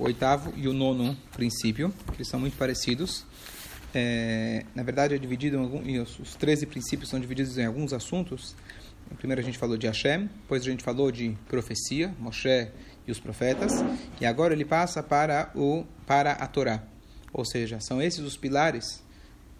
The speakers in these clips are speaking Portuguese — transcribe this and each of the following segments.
o oitavo e o nono princípio, que são muito parecidos. É, na verdade, é dividido em alguns, os 13 princípios são divididos em alguns assuntos. Primeiro a gente falou de Hashem, depois a gente falou de profecia, Moshe e os profetas, e agora ele passa para o para a Torá. Ou seja, são esses os pilares,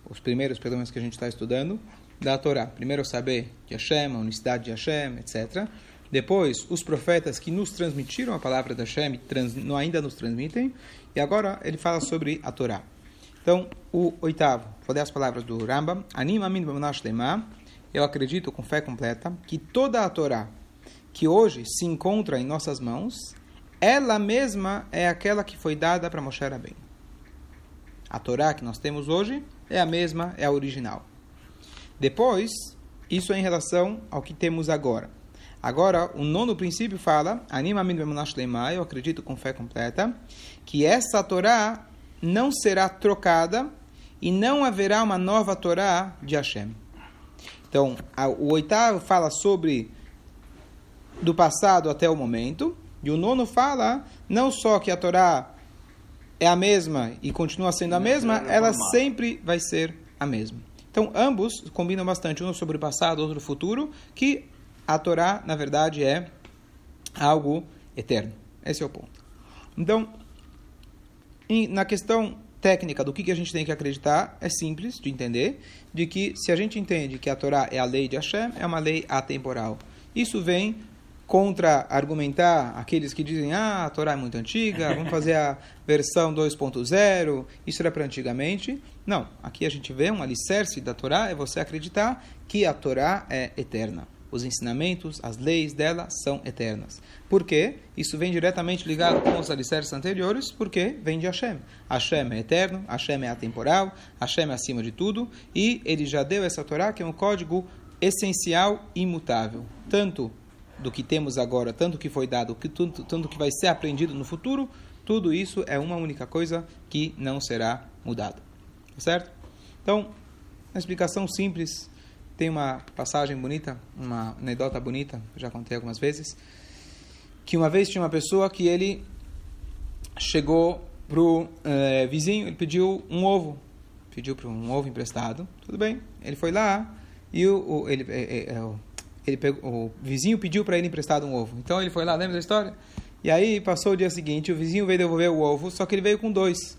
os primeiros pelo menos que a gente está estudando, da Torá. Primeiro saber de Hashem, a unicidade de Hashem, etc. Depois, os profetas que nos transmitiram a palavra da Hashem trans, ainda nos transmitem. E agora ele fala sobre a Torá. Então, o oitavo, vou ler as palavras do Rambam. Anima min Eu acredito com fé completa que toda a Torá que hoje se encontra em nossas mãos, ela mesma é aquela que foi dada para Moshe Rabbeinu. A Torá que nós temos hoje é a mesma, é a original. Depois, isso é em relação ao que temos agora. Agora, o nono princípio fala, Anima eu acredito com fé completa, que essa Torá não será trocada e não haverá uma nova Torá de Hashem. Então, o oitavo fala sobre do passado até o momento, e o nono fala não só que a Torá é a mesma e continua sendo a mesma, ela sempre vai ser a mesma. Então, ambos combinam bastante, um sobre o passado, outro o futuro, que a Torá, na verdade, é algo eterno. Esse é o ponto. Então, na questão técnica do que, que a gente tem que acreditar, é simples de entender, de que se a gente entende que a Torá é a lei de Hashem, é uma lei atemporal. Isso vem contra-argumentar aqueles que dizem ah, a Torá é muito antiga, vamos fazer a versão 2.0, isso era para antigamente. Não, aqui a gente vê um alicerce da Torá, é você acreditar que a Torá é eterna os ensinamentos, as leis dela são eternas. Por quê? Isso vem diretamente ligado com os alicerces anteriores, porque vem de Hashem. Hashem é eterno, Hashem é atemporal, Hashem é acima de tudo, e ele já deu essa Torá, que é um código essencial e imutável. Tanto do que temos agora, tanto que foi dado, tanto, tanto que vai ser aprendido no futuro, tudo isso é uma única coisa que não será mudada. Certo? Então, uma explicação simples tem uma passagem bonita, uma anedota bonita, já contei algumas vezes, que uma vez tinha uma pessoa que ele chegou pro é, vizinho, ele pediu um ovo, pediu para um ovo emprestado, tudo bem, ele foi lá e o, o ele, é, é, ele pegou, o vizinho pediu para ele emprestado um ovo, então ele foi lá, lembra da história? E aí passou o dia seguinte, o vizinho veio devolver o ovo, só que ele veio com dois.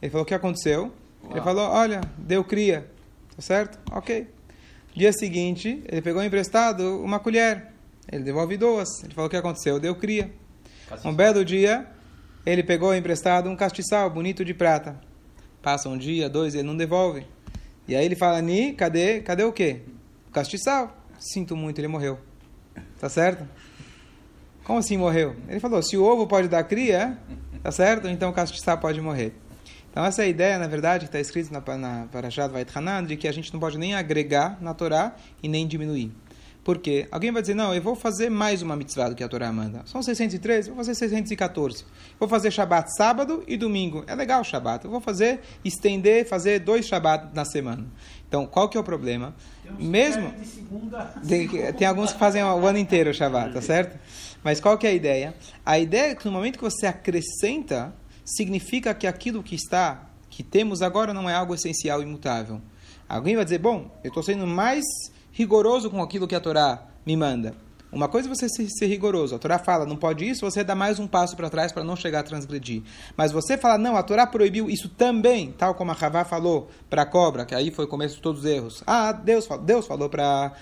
Ele falou: o que aconteceu? Uau. Ele falou: olha, deu cria, tá certo? Ok. Dia seguinte, ele pegou emprestado uma colher. Ele devolve duas. Ele falou: O que aconteceu? Deu cria. Um belo dia, ele pegou emprestado um castiçal bonito de prata. Passa um dia, dois, ele não devolve. E aí ele fala: Ni, cadê, cadê o quê? O castiçal. Sinto muito, ele morreu. Tá certo? Como assim morreu? Ele falou: Se o ovo pode dar cria, tá certo? Então o castiçal pode morrer. Então essa é a ideia, na verdade, que está escrita na, na Parashat Vait Hanan, de que a gente não pode nem agregar na Torá e nem diminuir. Por quê? Alguém vai dizer, não, eu vou fazer mais uma mitzvah do que a Torá manda. São 613, vou fazer 614. Vou fazer Shabat sábado e domingo. É legal o Shabat. Eu vou fazer, estender, fazer dois Shabat na semana. Então, qual que é o problema? Tem Mesmo... Tem, tem, alguns que fazem o ano inteiro o Shabat, tá certo? Mas qual que é a ideia? A ideia é que no momento que você acrescenta significa que aquilo que está, que temos agora, não é algo essencial e imutável. Alguém vai dizer, bom, eu estou sendo mais rigoroso com aquilo que a Torá me manda. Uma coisa é você ser rigoroso. A Torá fala, não pode isso, você dá mais um passo para trás para não chegar a transgredir. Mas você fala, não, a Torá proibiu isso também, tal como a Ravá falou para a cobra, que aí foi o começo de todos os erros. Ah, Deus, Deus falou para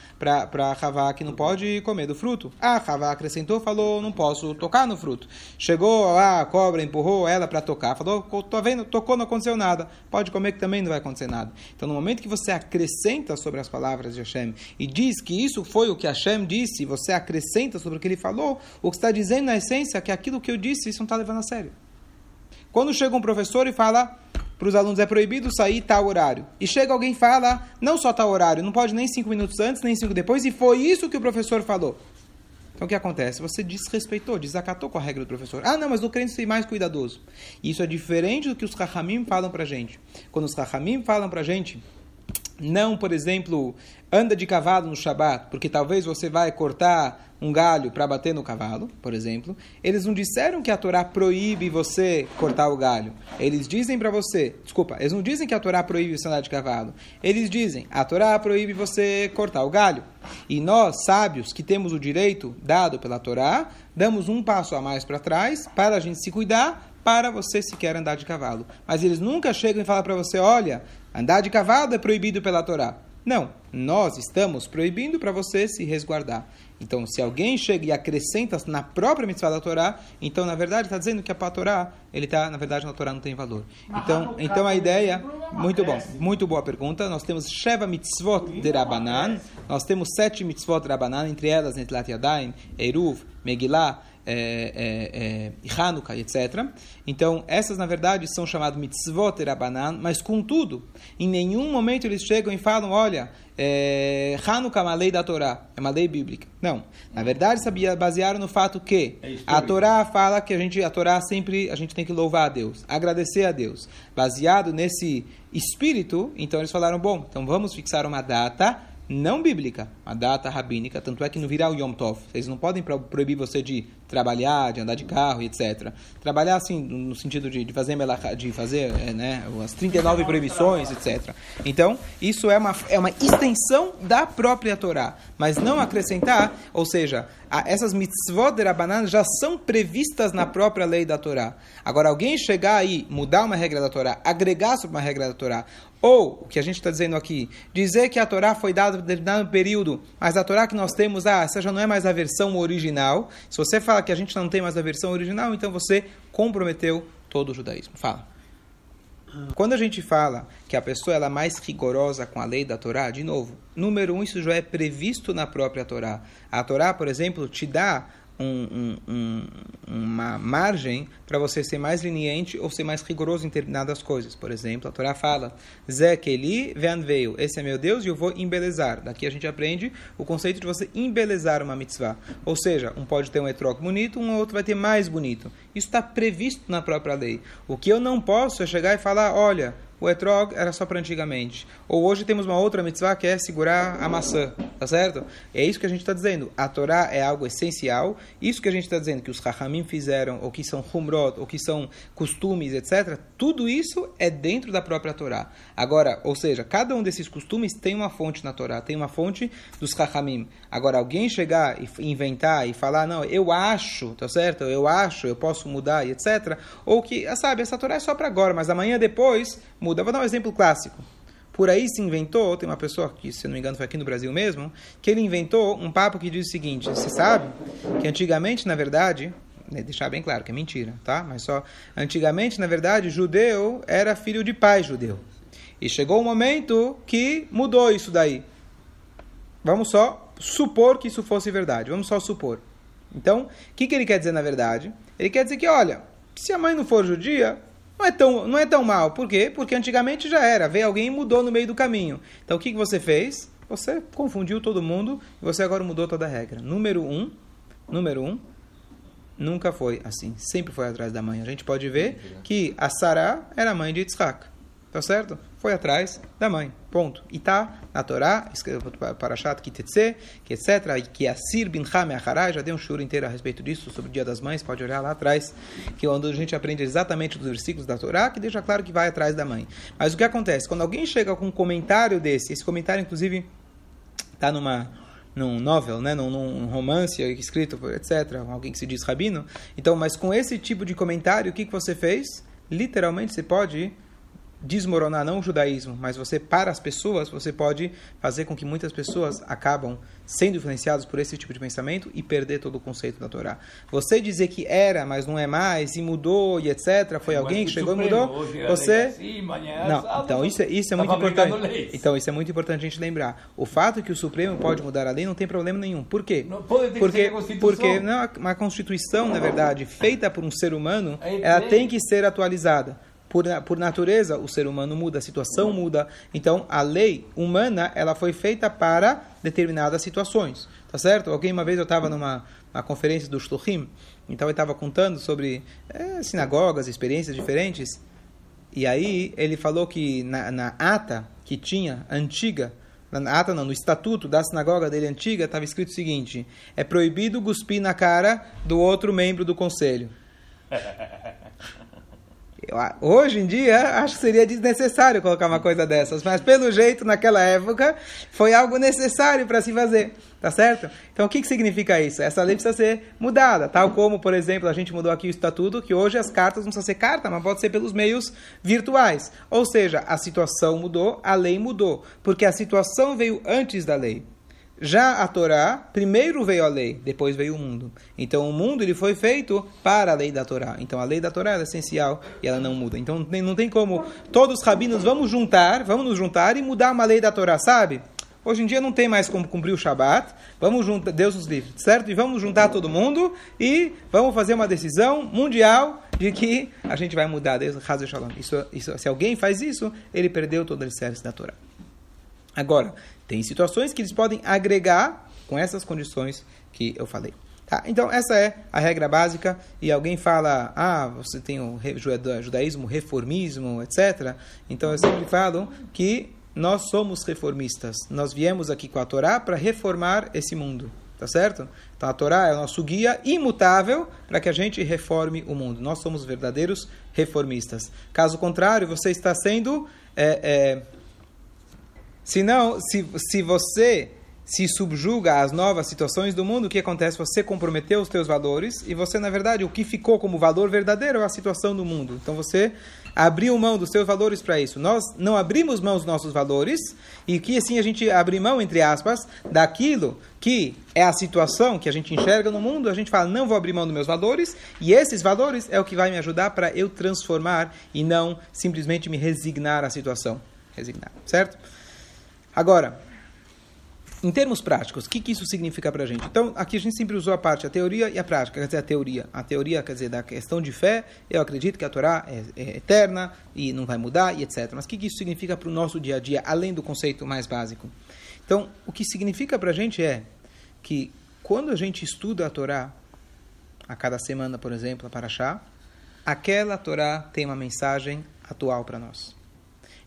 Ravá que não pode comer do fruto. Ah, Ravá acrescentou, falou, não posso tocar no fruto. Chegou lá, a cobra empurrou ela para tocar, falou, tô vendo, tocou, não aconteceu nada. Pode comer que também não vai acontecer nada. Então, no momento que você acrescenta sobre as palavras de Hashem e diz que isso foi o que Hashem disse, você acrescenta sobre o que ele falou, o que está dizendo na essência que aquilo que eu disse, isso não está levando a sério. Quando chega um professor e fala para os alunos é proibido sair tal horário, e chega alguém e fala, não só tal horário, não pode nem cinco minutos antes, nem cinco depois, e foi isso que o professor falou. Então o que acontece? Você desrespeitou, desacatou com a regra do professor. Ah, não, mas no crente ser mais cuidadoso. Isso é diferente do que os Rahamim falam para gente. Quando os Rahamim falam para gente não, por exemplo, anda de cavalo no Shabat, porque talvez você vai cortar um galho para bater no cavalo, por exemplo, eles não disseram que a Torá proíbe você cortar o galho. Eles dizem para você, desculpa, eles não dizem que a Torá proíbe você andar de cavalo. Eles dizem, a Torá proíbe você cortar o galho. E nós, sábios, que temos o direito dado pela Torá, damos um passo a mais para trás para a gente se cuidar para você se quer andar de cavalo. Mas eles nunca chegam e falam para você, olha, andar de cavalo é proibido pela Torá. Não, nós estamos proibindo para você se resguardar. Então, se alguém chega e acrescenta na própria mitzvah da Torá, então, na verdade, está dizendo que a Torá, ele está, na verdade, na Torá não tem valor. Então, então a ideia, muito bom, muito boa pergunta. Nós temos Sheva mitzvot de Rabanan, nós temos sete mitzvot de Rabanan, entre elas Netlat Yadayim, Eruv, Megillah, é, é, é, Hanukkah, etc. Então, essas, na verdade, são chamadas mitzvot Rabanan, mas, contudo, em nenhum momento eles chegam e falam, olha, é, Hanukkah é uma lei da Torá, é uma lei bíblica. Não. Na verdade, sabia, basearam no fato que é a Torá fala que a gente, a Torá sempre, a gente tem que louvar a Deus, agradecer a Deus. Baseado nesse espírito, então eles falaram, bom, então vamos fixar uma data não bíblica, a data rabínica, tanto é que não virá o Yom Tov. Vocês não podem proibir você de trabalhar, de andar de carro, etc. Trabalhar assim, no sentido de, de fazer, de fazer é, né, as 39 proibições, etc. Então, isso é uma, é uma extensão da própria Torá, mas não acrescentar, ou seja, a, essas mitzvot de Rabanan já são previstas na própria lei da Torá. Agora, alguém chegar aí, mudar uma regra da Torá, agregar sobre uma regra da Torá, ou, o que a gente está dizendo aqui, dizer que a Torá foi dada em determinado período, mas a Torá que nós temos, ah, essa já não é mais a versão original. Se você fala que a gente não tem mais a versão original, então você comprometeu todo o judaísmo. Fala. Quando a gente fala que a pessoa ela é mais rigorosa com a lei da Torá, de novo, número um, isso já é previsto na própria Torá. A Torá, por exemplo, te dá um, um, uma margem para você ser mais leniente ou ser mais rigoroso em determinadas coisas. Por exemplo, a Torá fala, Zé Keli veio, esse é meu Deus e eu vou embelezar. Daqui a gente aprende o conceito de você embelezar uma mitzvah. Ou seja, um pode ter um etrog bonito, um outro vai ter mais bonito. Isso está previsto na própria lei. O que eu não posso é chegar e falar, olha, o etrog era só para antigamente. Ou hoje temos uma outra mitzvah que é segurar a maçã, tá certo? É isso que a gente está dizendo. A Torá é algo essencial. Isso que a gente está dizendo que os Rahamim fizeram, ou que são humrot, ou que são costumes, etc. Tudo isso é dentro da própria Torá. Agora, ou seja, cada um desses costumes tem uma fonte na Torá, tem uma fonte dos Rahamim. Agora, alguém chegar e inventar e falar, não, eu acho, tá certo? Eu acho, eu posso mudar etc. Ou que, sabe, essa Torá é só para agora, mas amanhã depois muda. Vou dar um exemplo clássico. Por aí se inventou, tem uma pessoa que, se não me engano, foi aqui no Brasil mesmo, que ele inventou um papo que diz o seguinte: você sabe que antigamente, na verdade, né, deixar bem claro que é mentira, tá? Mas só antigamente, na verdade, judeu era filho de pai judeu. E chegou um momento que mudou isso daí. Vamos só supor que isso fosse verdade. Vamos só supor. Então, o que, que ele quer dizer na verdade? Ele quer dizer que, olha, se a mãe não for judia, não é tão, não é tão mal. Por quê? Porque antigamente já era. Veio alguém e mudou no meio do caminho. Então o que, que você fez? Você confundiu todo mundo e você agora mudou toda a regra. Número um, número um, nunca foi assim. Sempre foi atrás da mãe. A gente pode ver que a Sarah era mãe de Yitzhak. Tá certo? Foi atrás da mãe. Ponto. E tá na Torá, para Shat Kitetse, que etc. E que Asir bin Hame Acharai, já deu um choro inteiro a respeito disso, sobre o Dia das Mães, pode olhar lá atrás, que é onde a gente aprende exatamente os versículos da Torá, que deixa claro que vai atrás da mãe. Mas o que acontece? Quando alguém chega com um comentário desse, esse comentário, inclusive, está numa num novel, né, num, num, romance escrito, etc., alguém que se diz rabino. Então, mas com esse tipo de comentário, o que, que você fez? Literalmente, você pode desmoronar não o judaísmo, mas você para as pessoas, você pode fazer com que muitas pessoas acabam sendo influenciadas por esse tipo de pensamento e perder todo o conceito da Torá. Você dizer que era, mas não é mais e mudou e etc, foi alguém que chegou e mudou, você assim, Não, então isso é, isso é muito importante. Então isso é muito importante a gente lembrar. O fato que o Supremo pode mudar a lei não tem problema nenhum. Por quê? porque porque não, uma constituição, na verdade, feita por um ser humano, ela tem que ser atualizada por, por natureza, o ser humano muda, a situação muda. Então, a lei humana, ela foi feita para determinadas situações. Tá certo? Alguém, uma vez eu estava numa, conferência do Shluchim, então ele estava contando sobre é, sinagogas, experiências diferentes. E aí ele falou que na, na ata que tinha, antiga, na ata não, no estatuto da sinagoga dele antiga, estava escrito o seguinte: é proibido cuspir na cara do outro membro do conselho. Eu, hoje em dia, acho que seria desnecessário colocar uma coisa dessas, mas pelo jeito, naquela época, foi algo necessário para se fazer, tá certo? Então, o que, que significa isso? Essa lei precisa ser mudada, tal como, por exemplo, a gente mudou aqui o estatuto, que hoje as cartas não precisam ser carta, mas pode ser pelos meios virtuais. Ou seja, a situação mudou, a lei mudou, porque a situação veio antes da lei. Já a Torá, primeiro veio a lei, depois veio o mundo. Então o mundo ele foi feito para a lei da Torá. Então a lei da Torá é essencial e ela não muda. Então não tem como todos os rabinos vamos juntar, vamos nos juntar e mudar uma lei da Torá, sabe? Hoje em dia não tem mais como cumprir o Shabat. Vamos juntar, Deus nos livre, certo? E vamos juntar todo mundo e vamos fazer uma decisão mundial de que a gente vai mudar Deus, isso, isso, se alguém faz isso, ele perdeu todo o alicerce da Torá. Agora, tem situações que eles podem agregar com essas condições que eu falei. Tá? Então, essa é a regra básica. E alguém fala, ah, você tem o judaísmo, reformismo, etc. Então, eu sempre falo que nós somos reformistas. Nós viemos aqui com a Torá para reformar esse mundo. Tá certo? Então, a Torá é o nosso guia imutável para que a gente reforme o mundo. Nós somos verdadeiros reformistas. Caso contrário, você está sendo. É, é, se não, se, se você se subjuga às novas situações do mundo, o que acontece? Você comprometeu os teus valores e você, na verdade, o que ficou como valor verdadeiro é a situação do mundo. Então você abriu mão dos seus valores para isso. Nós não abrimos mão dos nossos valores e que assim a gente abre mão, entre aspas, daquilo que é a situação que a gente enxerga no mundo, a gente fala, não vou abrir mão dos meus valores e esses valores é o que vai me ajudar para eu transformar e não simplesmente me resignar à situação. Resignar, certo? Agora, em termos práticos, o que, que isso significa para a gente? Então, aqui a gente sempre usou a parte, a teoria e a prática, quer dizer, a teoria. A teoria, quer dizer, da questão de fé, eu acredito que a Torá é, é eterna e não vai mudar e etc. Mas o que, que isso significa para o nosso dia a dia, além do conceito mais básico? Então, o que significa para a gente é que quando a gente estuda a Torá, a cada semana, por exemplo, a Paraxá, aquela Torá tem uma mensagem atual para nós.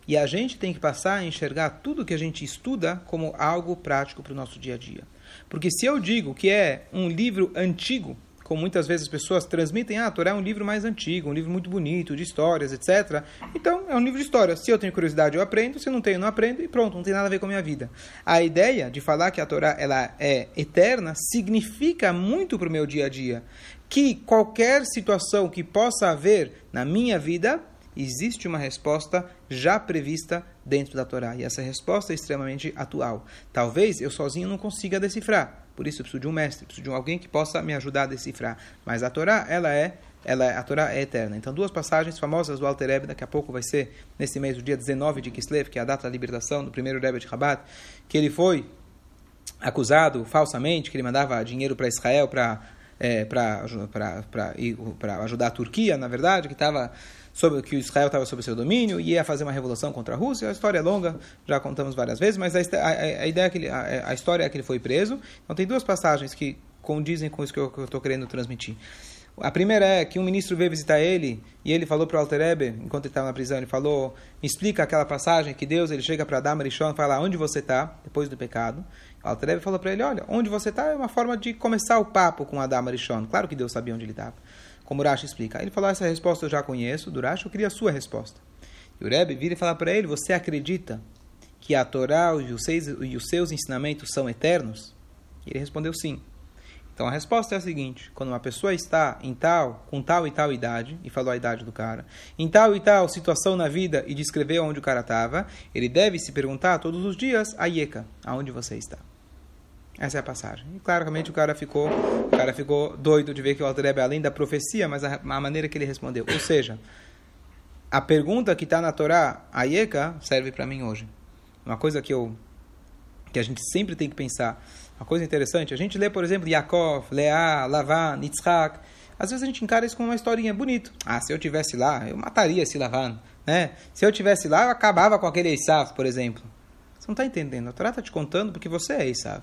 E a gente tem que passar a enxergar tudo que a gente estuda como algo prático para o nosso dia a dia. Porque se eu digo que é um livro antigo, como muitas vezes as pessoas transmitem, ah, a Torá é um livro mais antigo, um livro muito bonito, de histórias, etc. Então, é um livro de histórias. Se eu tenho curiosidade, eu aprendo. Se eu não tenho, não aprendo. E pronto, não tem nada a ver com a minha vida. A ideia de falar que a Torá ela é eterna significa muito para o meu dia a dia. Que qualquer situação que possa haver na minha vida, existe uma resposta já prevista dentro da Torá. E essa resposta é extremamente atual. Talvez eu sozinho não consiga decifrar. Por isso eu preciso de um mestre, preciso de alguém que possa me ajudar a decifrar. Mas a Torá, ela é, ela é, a Torá é eterna. Então, duas passagens famosas do Alter Rebbe, daqui a pouco vai ser nesse mês, o dia 19 de Kislev, que é a data da libertação do primeiro Rebbe de Rabat, que ele foi acusado falsamente que ele mandava dinheiro para Israel para é, para ajudar a Turquia, na verdade, que estava sobre que Israel estava sob seu domínio e ia fazer uma revolução contra a Rússia. A história é longa, já contamos várias vezes, mas a, a, a ideia é que ele, a, a, história é que ele foi preso. Então tem duas passagens que condizem com isso que eu estou querendo transmitir. A primeira é que um ministro veio visitar ele e ele falou para o Alterebe, enquanto ele estava na prisão, ele falou, explica aquela passagem que Deus ele chega para Adam Rishon e fala onde você está depois do pecado. O Alterebe falou para ele, olha, onde você está é uma forma de começar o papo com Adam Rishon. Claro que Deus sabia onde ele estava como Urashi explica. Ele falou, essa resposta eu já conheço, do eu queria a sua resposta. E o Rebbe vira e fala para ele, você acredita que a Torá e os, seus, e os seus ensinamentos são eternos? E ele respondeu sim. Então a resposta é a seguinte: quando uma pessoa está em tal, com tal e tal idade, e falou a idade do cara, em tal e tal situação na vida e descreveu onde o cara estava, ele deve se perguntar todos os dias, Ayeka, aonde você está? Essa é a passagem. E claramente o cara ficou, o cara ficou doido de ver que o Alter além da profecia, mas a, a, maneira que ele respondeu. Ou seja, a pergunta que está na Torá, a Yeka, serve para mim hoje. Uma coisa que eu que a gente sempre tem que pensar. Uma coisa interessante, a gente lê, por exemplo, Yaakov, Leá, Lavan, Yitzhak. Às vezes a gente encara isso como uma historinha bonita. Ah, se eu tivesse lá, eu mataria esse Lavan. Né? Se eu tivesse lá, eu acabava com aquele Esav, por exemplo. Você não está entendendo. A Torá está te contando porque você é Esav.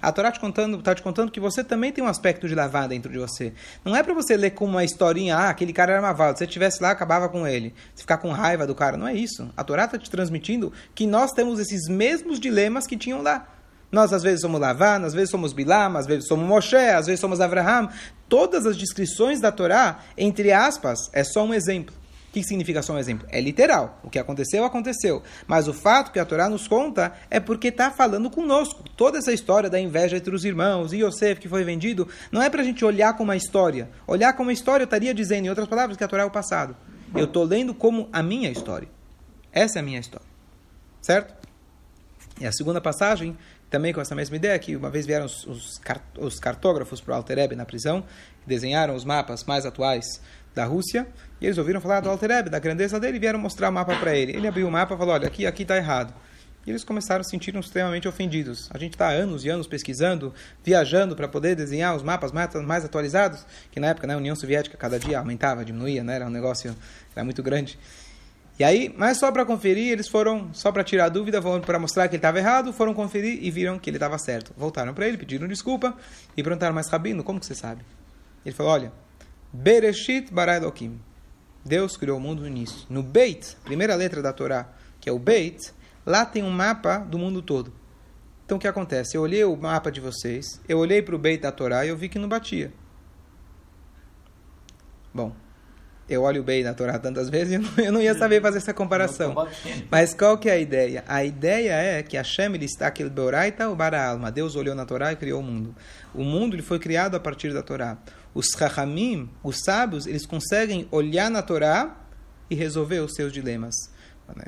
A Torá está te, contando, tá te contando que você também tem um aspecto de lavar dentro de você. Não é para você ler como uma historinha, ah, aquele cara era malvado. Se você estivesse lá, acabava com ele. Se ficar com raiva do cara. Não é isso. A Torá está te transmitindo que nós temos esses mesmos dilemas que tinham lá. Nós às vezes somos Lavan, às vezes somos Bilam, às vezes somos Moshe, às vezes somos Abraham. Todas as descrições da Torá, entre aspas, é só um exemplo. O que significa só um exemplo? É literal. O que aconteceu, aconteceu. Mas o fato que a Torá nos conta é porque está falando conosco. Toda essa história da inveja entre os irmãos e Yosef que foi vendido, não é para a gente olhar como uma história. Olhar como uma história, eu estaria dizendo, em outras palavras, que a Torá é o passado. Eu estou lendo como a minha história. Essa é a minha história. Certo? E a segunda passagem, também com essa mesma ideia, que uma vez vieram os, os, os cartógrafos para o Altereb na prisão, desenharam os mapas mais atuais da Rússia, e eles ouviram falar do Altereb, da grandeza dele, e vieram mostrar o mapa para ele. Ele abriu o mapa e falou, olha, aqui aqui está errado. E eles começaram a se sentir extremamente ofendidos. A gente está anos e anos pesquisando, viajando para poder desenhar os mapas mais, mais atualizados, que na época né, a União Soviética cada dia aumentava, diminuía, né, era um negócio era muito grande. E aí, mas só para conferir, eles foram, só para tirar dúvida, para mostrar que ele estava errado, foram conferir e viram que ele estava certo. Voltaram para ele, pediram desculpa e perguntaram, mas Rabino, como que você sabe? Ele falou, olha, Bereshit bara Elohim. Deus criou o mundo no início. No Beit, primeira letra da Torá, que é o Beit, lá tem um mapa do mundo todo. Então o que acontece? Eu olhei o mapa de vocês, eu olhei para o Beit da Torá e eu vi que não batia. Bom, eu olho o Beit da Torá tantas vezes e eu não, eu não ia saber fazer essa comparação. Mas qual que é a ideia? A ideia é que Hashem ele está aquele Beoraita o Bara Alma. Deus olhou na Torá e criou o mundo. O mundo ele foi criado a partir da Torá os Chachamim, os sábios, eles conseguem olhar na Torá e resolver os seus dilemas.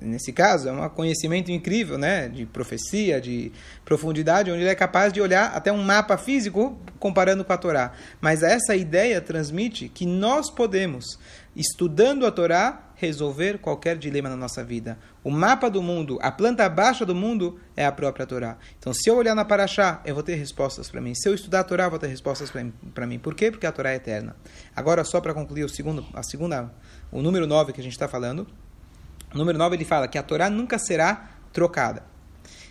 Nesse caso, é um conhecimento incrível, né? De profecia, de profundidade, onde ele é capaz de olhar até um mapa físico comparando com a Torá. Mas essa ideia transmite que nós podemos, estudando a Torá, resolver qualquer dilema na nossa vida. O mapa do mundo, a planta baixa do mundo é a própria Torá. Então, se eu olhar na Paraxá, eu vou ter respostas para mim. Se eu estudar a Torá, eu vou ter respostas para mim. Por quê? Porque a Torá é eterna. Agora, só para concluir o segundo, a segunda, o número 9 que a gente está falando. Número 9 ele fala que a Torá nunca será trocada.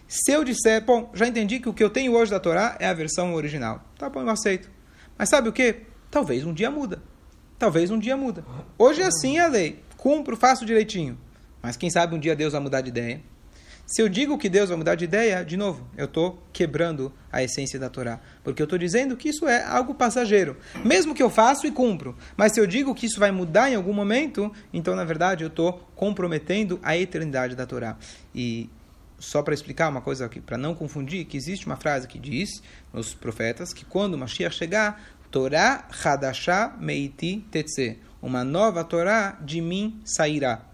Se eu disser, bom, já entendi que o que eu tenho hoje da Torá é a versão original. Tá bom, eu aceito. Mas sabe o que? Talvez um dia muda. Talvez um dia muda. Hoje é assim a lei cumpro, faço direitinho. Mas quem sabe um dia Deus vai mudar de ideia. Se eu digo que Deus vai mudar de ideia, de novo, eu estou quebrando a essência da Torá. Porque eu estou dizendo que isso é algo passageiro. Mesmo que eu faço e cumpro. Mas se eu digo que isso vai mudar em algum momento, então, na verdade, eu estou comprometendo a eternidade da Torá. E só para explicar uma coisa aqui, para não confundir, que existe uma frase que diz nos profetas que quando o Mashiach chegar, Torá Hadashah Meiti Tetse uma nova Torá de mim sairá.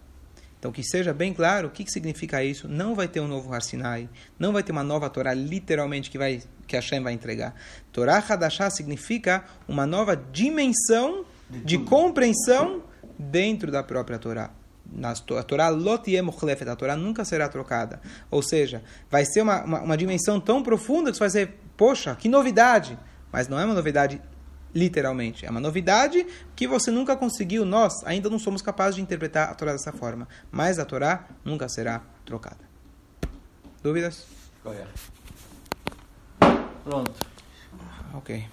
Então, que seja bem claro o que, que significa isso. Não vai ter um novo Har Sinai, não vai ter uma nova Torá, literalmente, que, vai, que Hashem vai entregar. Torá Hadashah significa uma nova dimensão de compreensão dentro da própria Torá. a Torá Lot a Torá nunca será trocada. Ou seja, vai ser uma, uma, uma dimensão tão profunda que você vai dizer, poxa, que novidade! Mas não é uma novidade literalmente. É uma novidade que você nunca conseguiu, nós ainda não somos capazes de interpretar a Torá dessa forma. Mas a Torá nunca será trocada. Dúvidas? Pronto. Ok.